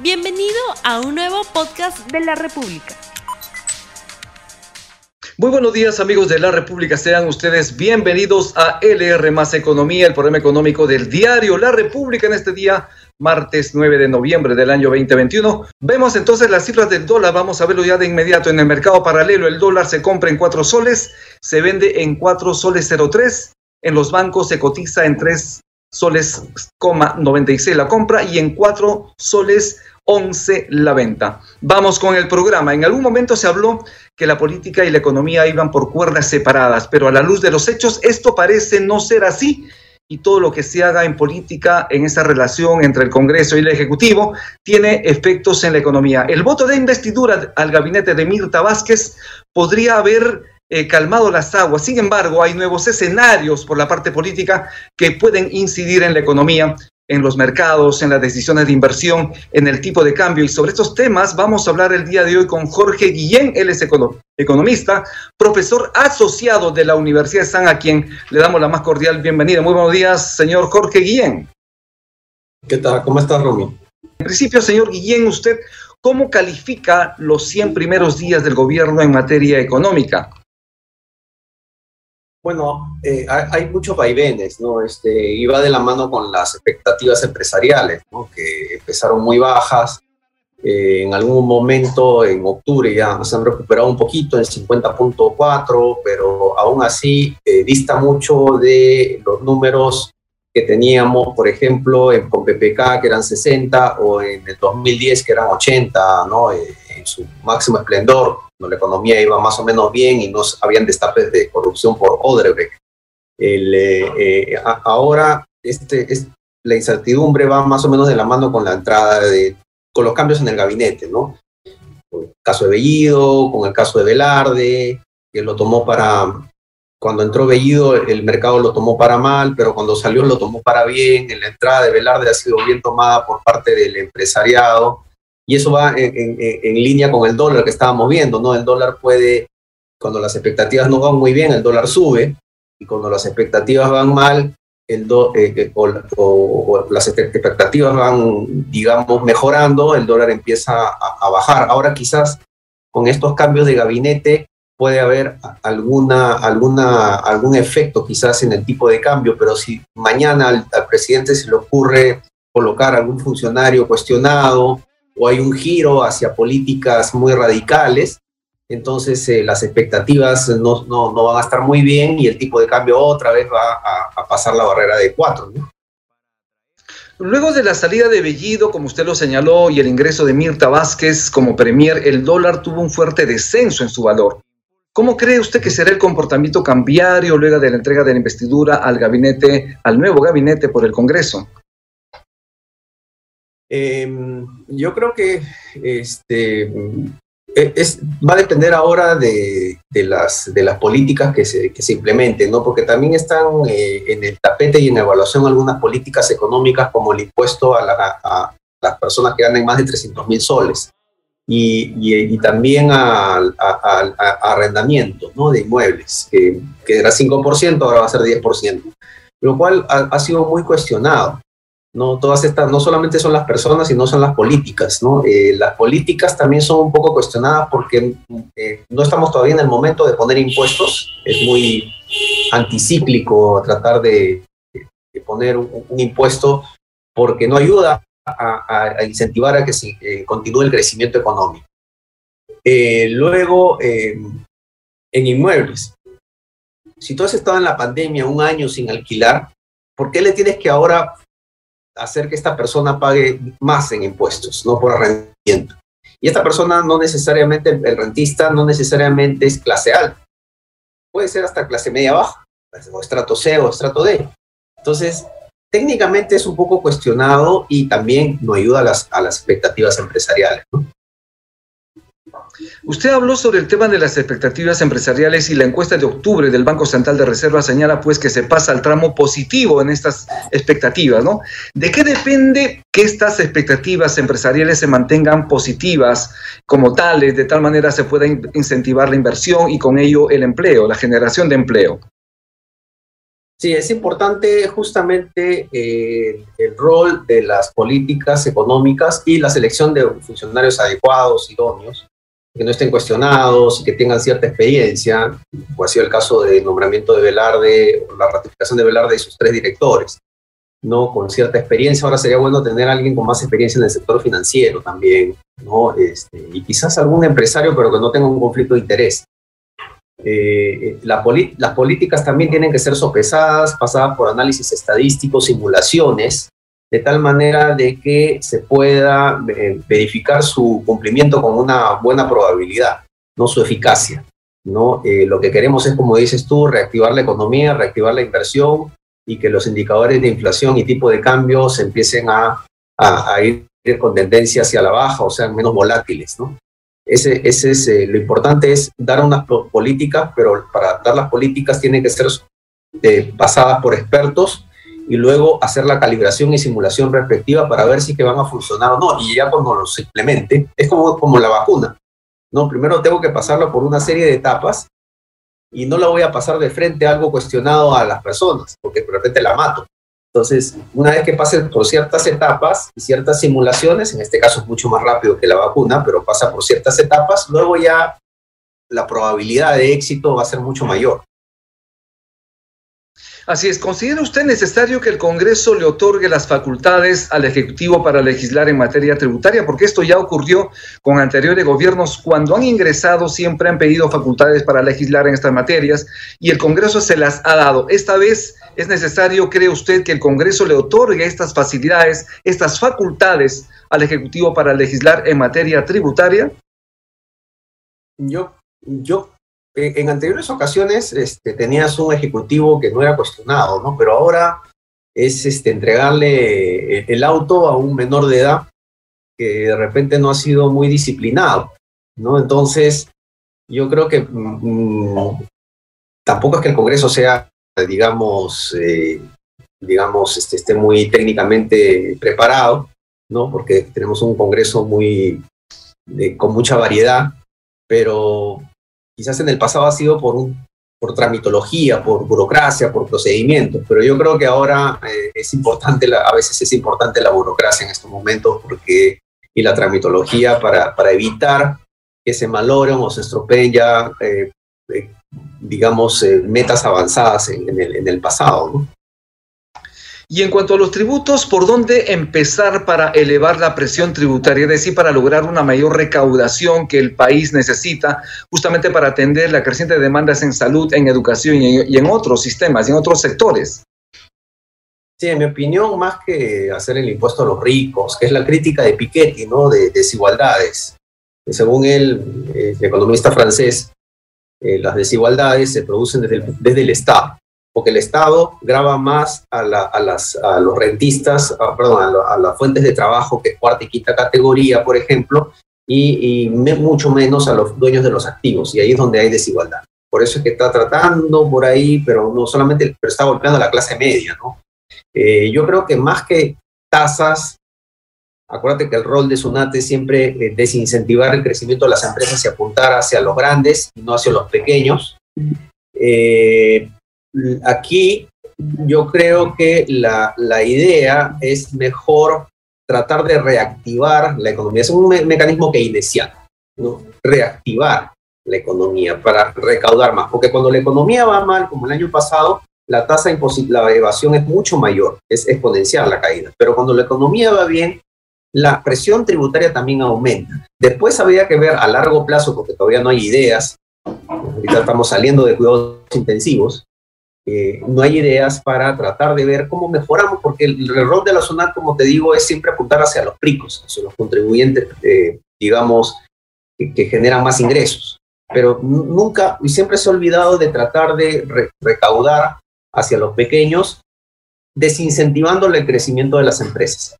Bienvenido a un nuevo podcast de la República. Muy buenos días amigos de la República, sean ustedes bienvenidos a LR Más Economía, el programa económico del diario La República en este día, martes 9 de noviembre del año 2021. Vemos entonces las cifras del dólar, vamos a verlo ya de inmediato en el mercado paralelo. El dólar se compra en 4 soles, se vende en 4 soles 03, en los bancos se cotiza en 3 soles, 96 la compra y en 4 soles 11 la venta. Vamos con el programa. En algún momento se habló que la política y la economía iban por cuerdas separadas, pero a la luz de los hechos esto parece no ser así y todo lo que se haga en política en esa relación entre el Congreso y el Ejecutivo tiene efectos en la economía. El voto de investidura al gabinete de Mirta Vázquez podría haber eh, calmado las aguas. Sin embargo, hay nuevos escenarios por la parte política que pueden incidir en la economía, en los mercados, en las decisiones de inversión, en el tipo de cambio. Y sobre estos temas vamos a hablar el día de hoy con Jorge Guillén. Él es economista, profesor asociado de la Universidad de San, a quien le damos la más cordial bienvenida. Muy buenos días, señor Jorge Guillén. ¿Qué tal? ¿Cómo está, Romy? En principio, señor Guillén, usted, ¿cómo califica los 100 primeros días del gobierno en materia económica? Bueno, eh, hay, muchos vaivenes, ¿no? Este, iba de la mano con las expectativas empresariales, ¿no? Que empezaron muy bajas. Eh, en algún momento, en octubre, ya se han recuperado un poquito en 50.4, pero aún así eh, dista mucho de los números que teníamos, por ejemplo, en, PPK, que eran 60, o en el 2010, que eran 80, ¿no? Su máximo esplendor la economía iba más o menos bien y no habían destapes de corrupción por Odebrecht. Eh, eh, ahora este, es, la incertidumbre va más o menos de la mano con la entrada de, con los cambios en el gabinete, ¿no? Con el caso de Bellido, con el caso de Velarde, que lo tomó para, cuando entró Bellido el mercado lo tomó para mal, pero cuando salió lo tomó para bien, en la entrada de Velarde ha sido bien tomada por parte del empresariado, y eso va en, línea con el dólar que estábamos viendo, ¿no? El dólar puede, cuando las expectativas no van muy bien, el dólar sube, y cuando las expectativas van mal, el eh, eh, o, las expectativas van, digamos, mejorando, el dólar empieza a, bajar. Ahora quizás con estos cambios de gabinete puede haber alguna, alguna, algún efecto quizás en el tipo de cambio, pero si mañana al presidente se le ocurre colocar algún funcionario cuestionado o hay un giro hacia políticas muy radicales, entonces eh, las expectativas no, no, no, van a estar muy bien y el tipo de cambio otra vez va a, pasar la barrera de cuatro. Luego de la salida de Bellido, como usted lo señaló, y el ingreso de Mirta Vázquez como premier, el dólar tuvo un fuerte descenso en su valor. ¿Cómo cree usted que será el comportamiento cambiario luego de la entrega de la investidura al gabinete, al nuevo gabinete por el Congreso? Em, yo creo que este, e, va a depender ahora de, las, políticas que se, que se implementen, ¿no? porque también están eh, en el tapete y en evaluación algunas políticas económicas como el impuesto a, a las personas que ganan más de 300 mil soles y, también al arrendamiento ¿no? de inmuebles, que, que era 5%, ahora va a ser 10%, lo cual ha, ha sido muy cuestionado. ¿No? Todas estas, no solamente son las personas, sino son las políticas, ¿no? Eh, las políticas también son un poco cuestionadas porque eh, no estamos todavía en el momento de poner impuestos, es muy anticíclico tratar de, poner un, impuesto porque no ayuda a, incentivar a que se eh, continúe el crecimiento económico. luego, en inmuebles, si tú has estado en la pandemia un año sin alquilar, ¿por qué le tienes que ahora hacer que esta persona pague más en impuestos, no por arrendamiento. Y esta persona no necesariamente, el rentista no necesariamente es clase alta, puede ser hasta clase media baja, o estrato C o estrato D. Entonces, técnicamente es un poco cuestionado y también no ayuda a las, a las expectativas empresariales. ¿no? Usted habló sobre el tema de las expectativas empresariales y la encuesta de octubre del Banco Central de Reserva señala pues que se pasa al tramo positivo en estas expectativas, ¿no? ¿De qué depende que estas expectativas empresariales se mantengan positivas como tales, de tal manera se pueda incentivar la inversión y con ello el empleo, la generación de empleo? Sí, es importante justamente eh, el rol de las políticas económicas y la selección de funcionarios adecuados, idóneos, que no estén cuestionados y que tengan cierta experiencia, como ha sido el caso del nombramiento de Velarde, o la ratificación de Velarde y sus tres directores, ¿no? Con cierta experiencia. Ahora sería bueno tener a alguien con más experiencia en el sector financiero también, ¿no? Este, y quizás algún empresario, pero que no tenga un conflicto de interés. Eh, las políticas también tienen que ser sopesadas, pasadas por análisis estadísticos, simulaciones, de tal manera de que se pueda eh, verificar su cumplimiento con una buena probabilidad, no su eficacia. ¿no? Eh, lo que queremos es, como dices tú, reactivar la economía, reactivar la inversión y que los indicadores de inflación y tipo de cambio se empiecen a, a ir con tendencia hacia la baja o sean menos volátiles. ¿no? Ese, ese es, eh, lo importante es dar unas políticas, pero para dar las políticas tienen que ser pasadas por expertos y luego hacer la calibración y simulación respectiva para ver si que van a funcionar o no. Y ya cuando los implemente, es como, como la vacuna. ¿no? Primero tengo que pasarlo por una serie de etapas y no la voy a pasar de frente a algo cuestionado a las personas, porque de repente la mato. Entonces, una vez que pase por ciertas etapas y ciertas simulaciones, en este caso es mucho más rápido que la vacuna, pero pasa por ciertas etapas, luego ya la probabilidad de éxito va a ser mucho mayor. Así es, ¿considera usted necesario que el Congreso le otorgue las facultades al Ejecutivo para legislar en materia tributaria? Porque esto ya ocurrió con anteriores gobiernos. Cuando han ingresado siempre han pedido facultades para legislar en estas materias y el Congreso se las ha dado. Esta vez es necesario, cree usted, que el Congreso le otorgue estas facilidades, estas facultades al Ejecutivo para legislar en materia tributaria? Yo, yo en anteriores ocasiones este, tenías un ejecutivo que no era cuestionado, ¿no? Pero ahora es este, entregarle el auto a un menor de edad que de repente no ha sido muy disciplinado, ¿no? Entonces, yo creo que mm, tampoco es que el Congreso sea, digamos, eh, digamos, este, esté muy técnicamente preparado, ¿no? Porque tenemos un Congreso muy, con mucha variedad, pero quizás en el pasado ha sido por, un, por tramitología, por burocracia, por procedimientos, pero yo creo que ahora eh, es importante, a veces es importante la burocracia en estos momentos porque, y la tramitología para, para evitar que se malogren o se estropeen ya, eh, eh, digamos, metas avanzadas en, el, en el pasado. ¿no? Y en cuanto a los tributos, ¿por dónde empezar para elevar la presión tributaria? Es decir, para lograr una mayor recaudación que el país necesita justamente para atender la creciente demandas en salud, en educación y en, otros sistemas y en otros sectores. Sí, en mi opinión, más que hacer el impuesto a los ricos, que es la crítica de Piketty, ¿no? De, desigualdades. según él, eh, el economista francés, eh, las desigualdades se producen desde el Estado porque el Estado graba más a, las, a los rentistas, perdón, a, las fuentes de trabajo que es cuarta y quinta categoría, por ejemplo, y, mucho menos a los dueños de los activos, y ahí es donde hay desigualdad. Por eso es que está tratando por ahí, pero no solamente, pero está golpeando a la clase media, ¿no? Eh, yo creo que más que tasas, acuérdate que el rol de SUNATE es siempre eh, desincentivar el crecimiento de las empresas y apuntar hacia los grandes no hacia los pequeños. Eh, aquí yo creo que la, idea es mejor tratar de reactivar la economía. Es un mecanismo keynesiano, ¿no? reactivar la economía para recaudar más, porque cuando la economía va mal, como el año pasado, la tasa de la evasión es mucho mayor, es exponencial la caída, pero cuando la economía va bien, la presión tributaria también aumenta. Después habría que ver a largo plazo, porque todavía no hay ideas, ahorita estamos saliendo de cuidados intensivos, eh, no hay ideas para tratar de ver cómo mejoramos, porque el, rol de la zona, como te digo, es siempre apuntar hacia los ricos, hacia los contribuyentes, eh, digamos, que, generan más ingresos. Pero nunca y siempre se ha olvidado de tratar de recaudar hacia los pequeños, desincentivando el crecimiento de las empresas.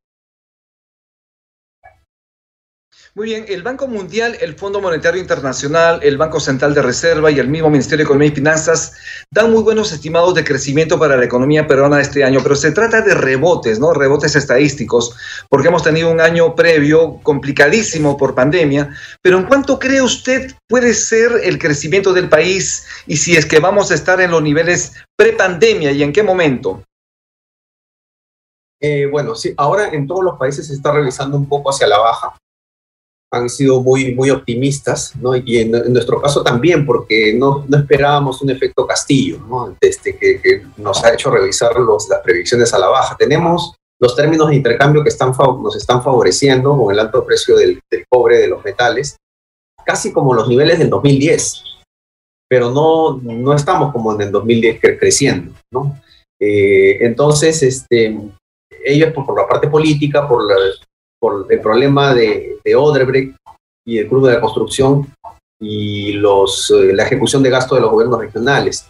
Muy bien, el Banco Mundial, el Fondo Monetario Internacional, el Banco Central de Reserva y el mismo Ministerio de Economía y Finanzas dan muy buenos estimados de crecimiento para la economía peruana este año, pero se trata de rebotes, ¿no? Rebotes estadísticos, porque hemos tenido un año previo complicadísimo por pandemia, pero ¿en cuánto cree usted puede ser el crecimiento del país y si es que vamos a estar en los niveles prepandemia y en qué momento? Eh, bueno, sí, ahora en todos los países se está revisando un poco hacia la baja han sido muy, muy optimistas, ¿no? Y en, nuestro caso también, porque no, no, esperábamos un efecto castillo, ¿no? Este, que, que, nos ha hecho revisar los, las predicciones a la baja. Tenemos los términos de intercambio que están, nos están favoreciendo con el alto precio del, del cobre, de los metales, casi como los niveles del 2010, pero no, no estamos como en el 2010 creciendo, ¿no? Eh, entonces, este, ellos por, por, la parte política, por la, por el problema de, de y el Club de la Construcción y los, eh, la ejecución de gasto de los gobiernos regionales.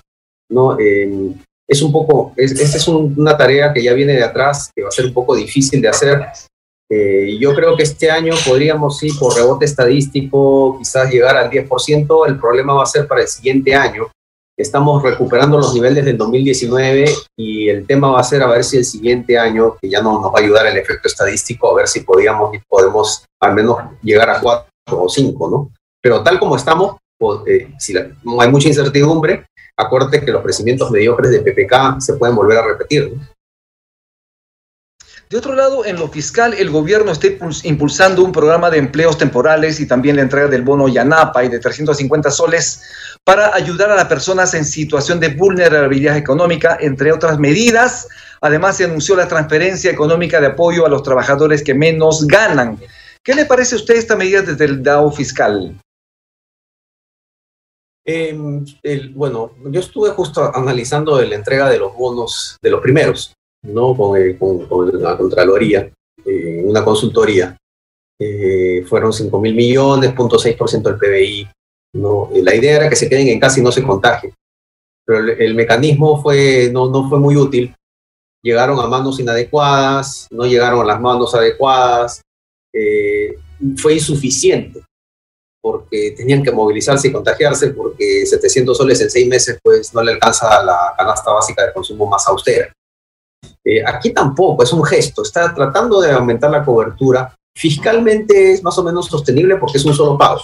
¿no? Eh, es un poco, es, es un, una tarea que ya viene de atrás, que va a ser un poco difícil de hacer. Eh, yo creo que este año podríamos, sí, por rebote estadístico, quizás llegar al 10%. El problema va a ser para el siguiente año, estamos recuperando los niveles del 2019 y el tema va a ser a ver si el siguiente año, que ya no nos va a ayudar el efecto estadístico, a ver si podíamos, podemos al menos llegar a 4 o 5, ¿no? Pero tal como estamos, pues, eh, si la, hay mucha incertidumbre, acuérdate que los crecimientos mediocres de PPK se pueden volver a repetir, ¿no? De otro lado, en lo fiscal, el gobierno está impulsando un programa de empleos temporales y también la entrega del bono Yanapa y de 350 soles para ayudar a las personas en situación de vulnerabilidad económica, entre otras medidas. Además, se anunció la transferencia económica de apoyo a los trabajadores que menos ganan. ¿Qué le parece a usted esta medida desde el DAO fiscal? El, bueno, yo estuve justo analizando la entrega de los bonos de los primeros ¿no? con, eh, con, con la Contraloría, eh, una consultoría. Eh, fueron 5 mil millones, 0.6% del PBI. ¿no? la idea era que se queden en casa y no se contagien. Pero el, el, mecanismo fue, no, no fue muy útil. Llegaron a manos inadecuadas, no llegaron a las manos adecuadas. fue insuficiente porque tenían que movilizarse y contagiarse, porque 700 soles en seis meses pues no le alcanza a la canasta básica de consumo más austera. Eh, aquí tampoco, es un gesto, está tratando de aumentar la cobertura. Fiscalmente es más o menos sostenible porque es un solo pago,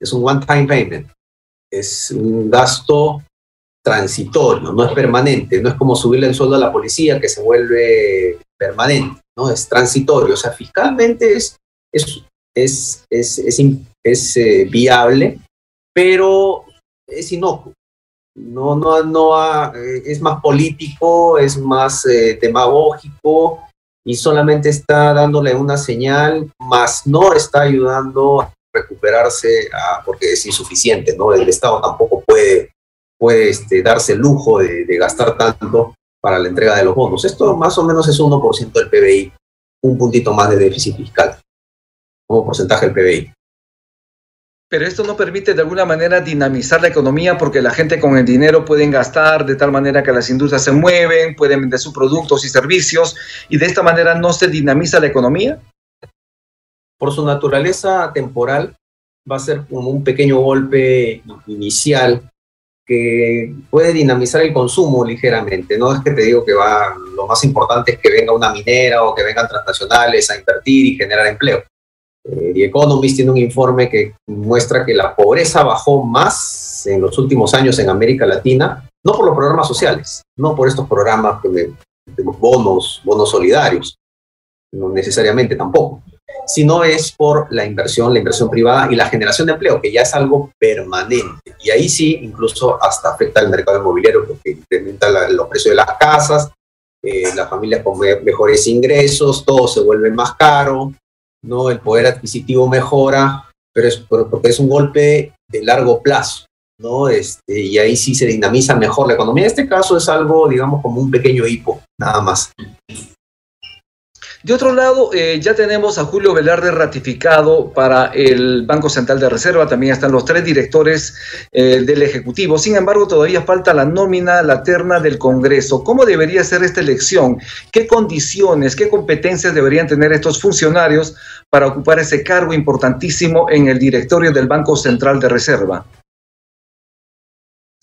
es un one-time payment, es un gasto transitorio, no es permanente, no es como subirle el sueldo a la policía que se vuelve permanente, no es transitorio, o sea, fiscalmente es, es, es, es, es, es eh, viable, pero es inocuo no, no, no eh, es más político, es más eh, demagógico y solamente está dándole una señal, más no está ayudando a recuperarse a, porque es insuficiente, ¿no? El Estado tampoco puede, puede este, darse el lujo de, de, gastar tanto para la entrega de los bonos. Esto más o menos es 1% del PBI, un puntito más de déficit fiscal como porcentaje del PBI. Pero esto no permite de alguna manera dinamizar la economía porque la gente con el dinero pueden gastar de tal manera que las industrias se mueven, pueden vender sus productos y servicios y de esta manera no se dinamiza la economía. Por su naturaleza temporal va a ser como un pequeño golpe inicial que puede dinamizar el consumo ligeramente. No es que te digo que va, lo más importante es que venga una minera o que vengan transnacionales a invertir y generar empleo eh, The Economist tiene un informe que muestra que la pobreza bajó más en los últimos años en América Latina, no por los programas sociales, no por estos programas de, de bonos, bonos solidarios, no necesariamente tampoco, sino es por la inversión, la inversión privada y la generación de empleo, que ya es algo permanente. Y ahí sí, incluso hasta afecta al mercado inmobiliario, porque incrementa la, los precios de las casas, eh, las familias con mejores ingresos, todo se vuelve más caro, ¿no? El poder adquisitivo mejora, pero es porque es un golpe de largo plazo, ¿no? Este, y ahí sí se dinamiza mejor la economía. En este caso es algo, digamos, como un pequeño hipo, nada más. De otro lado, eh, ya tenemos a Julio Velarde ratificado para el Banco Central de Reserva, también están los tres directores eh, del Ejecutivo. Sin embargo, todavía falta la nómina, la terna del Congreso. ¿Cómo debería ser esta elección? ¿Qué condiciones, qué competencias deberían tener estos funcionarios para ocupar ese cargo importantísimo en el directorio del Banco Central de Reserva?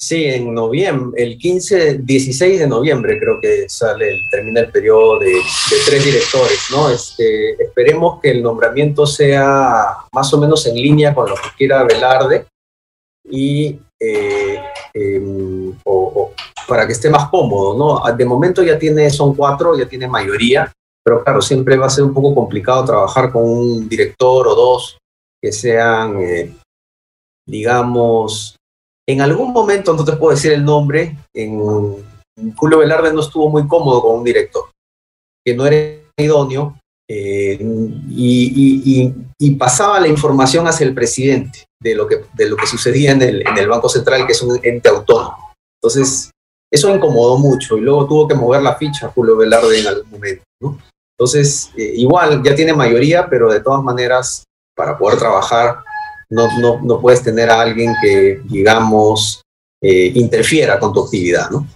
Sí, en noviembre, el 15, 16 de noviembre creo que sale, termina el periodo de, tres directores, ¿no? Este, esperemos que el nombramiento sea más o menos en línea con lo que quiera Velarde y eh, em, para que esté más cómodo, ¿no? De momento ya tiene, son cuatro, ya tiene mayoría, pero claro, siempre va a ser un poco complicado trabajar con un director o dos que sean, eh, digamos, en algún momento, no te puedo decir el nombre, en, Julio Velarde no estuvo muy cómodo con un director, que no era idóneo, eh, y, pasaba la información hacia el presidente de lo que, de lo que sucedía en el, Banco Central, que es un ente autónomo. Entonces, eso incomodó mucho y luego tuvo que mover la ficha Julio Velarde en algún momento. Entonces, eh, igual ya tiene mayoría, pero de todas maneras, para poder trabajar no, no, no puedes tener a alguien que, digamos, eh, interfiera con tu actividad, ¿no?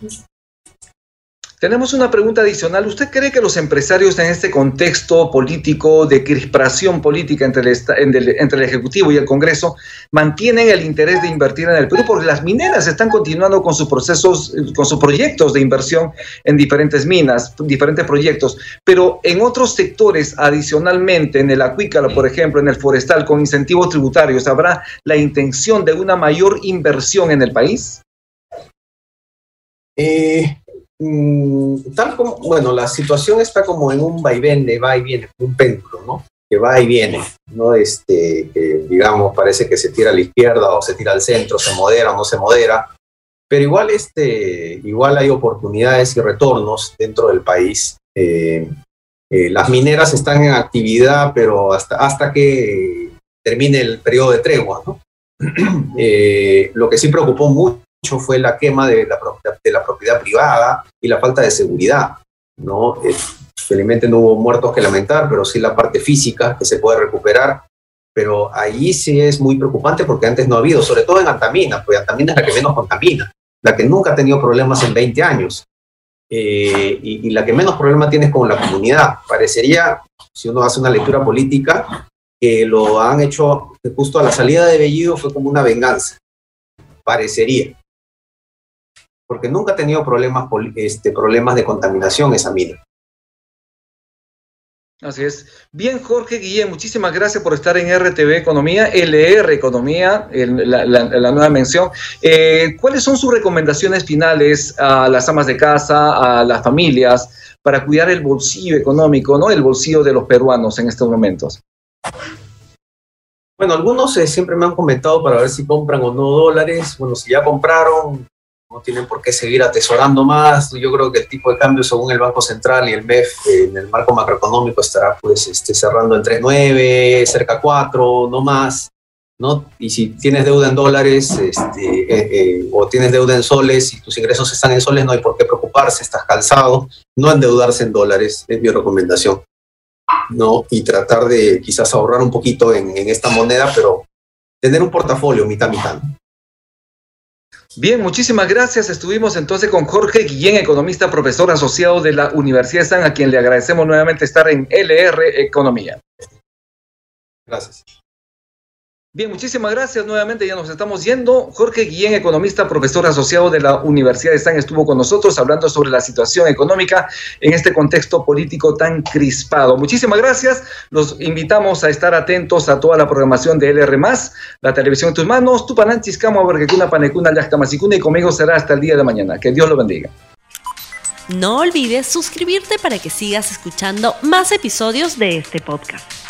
Tenemos una pregunta adicional. ¿Usted cree que los empresarios en este contexto político de crispación política entre el, entre el Ejecutivo y el Congreso mantienen el interés de invertir en el Perú? Porque las mineras están continuando con sus procesos, con sus proyectos de inversión en diferentes minas, diferentes proyectos. Pero en otros sectores, adicionalmente, en el acuícola, por ejemplo, en el forestal, con incentivos tributarios, ¿habrá la intención de una mayor inversión en el país? Eh, Mm, tal como, bueno, la situación está como en un vaivén de va y viene, un péndulo, ¿no? Que va y viene, ¿no? Este, que digamos, parece que se tira a la izquierda o se tira al centro, se modera o no se modera, pero igual, este, igual hay oportunidades y retornos dentro del país. Eh, eh, las mineras están en actividad, pero hasta, hasta que termine el periodo de tregua, ¿no? Eh, lo que sí preocupó mucho fue la quema de la, de la propiedad privada y la falta de seguridad. ¿no? Eh, felizmente no hubo muertos que lamentar, pero sí la parte física que se puede recuperar. Pero ahí sí es muy preocupante porque antes no ha habido, sobre todo en Antamina, porque Antamina es la que menos contamina, la que nunca ha tenido problemas en 20 años. Eh, y, y, la que menos problema tiene es con la comunidad. Parecería, si uno hace una lectura política, que lo han hecho justo a la salida de Bellido fue como una venganza. Parecería porque nunca ha tenido problemas, este, problemas de contaminación esa mina. Así es. Bien, Jorge Guillén, muchísimas gracias por estar en RTV Economía, LR Economía, la, la, nueva mención. Eh, ¿Cuáles son sus recomendaciones finales a las amas de casa, a las familias, para cuidar el bolsillo económico, ¿no? el bolsillo de los peruanos en estos momentos? Bueno, algunos eh, siempre me han comentado para ver si compran o no dólares. Bueno, si ya compraron, no tienen por qué seguir atesorando más. Yo creo que el tipo de cambio según el Banco Central y el MEF en el marco macroeconómico estará pues este, cerrando en 3.9, cerca 4, no más. ¿no? Y si tienes deuda en dólares este, eh, eh, o tienes deuda en soles y tus ingresos están en soles, no hay por qué preocuparse, estás calzado, no endeudarse en dólares, es mi recomendación. ¿no? Y tratar de quizás ahorrar un poquito en, en esta moneda, pero tener un portafolio mitad mitad. Bien, muchísimas gracias. Estuvimos entonces con Jorge Guillén, economista, profesor asociado de la Universidad de San, a quien le agradecemos nuevamente estar en LR Economía. Gracias. Bien, muchísimas gracias nuevamente. Ya nos estamos yendo. Jorge Guillén, economista, profesor asociado de la Universidad de San, estuvo con nosotros hablando sobre la situación económica en este contexto político tan crispado. Muchísimas gracias. Los invitamos a estar atentos a toda la programación de LR, la televisión en tus manos. Tu pananchis, vergecuna, panecuna, y conmigo será hasta el día de mañana. Que Dios lo bendiga. No olvides suscribirte para que sigas escuchando más episodios de este podcast.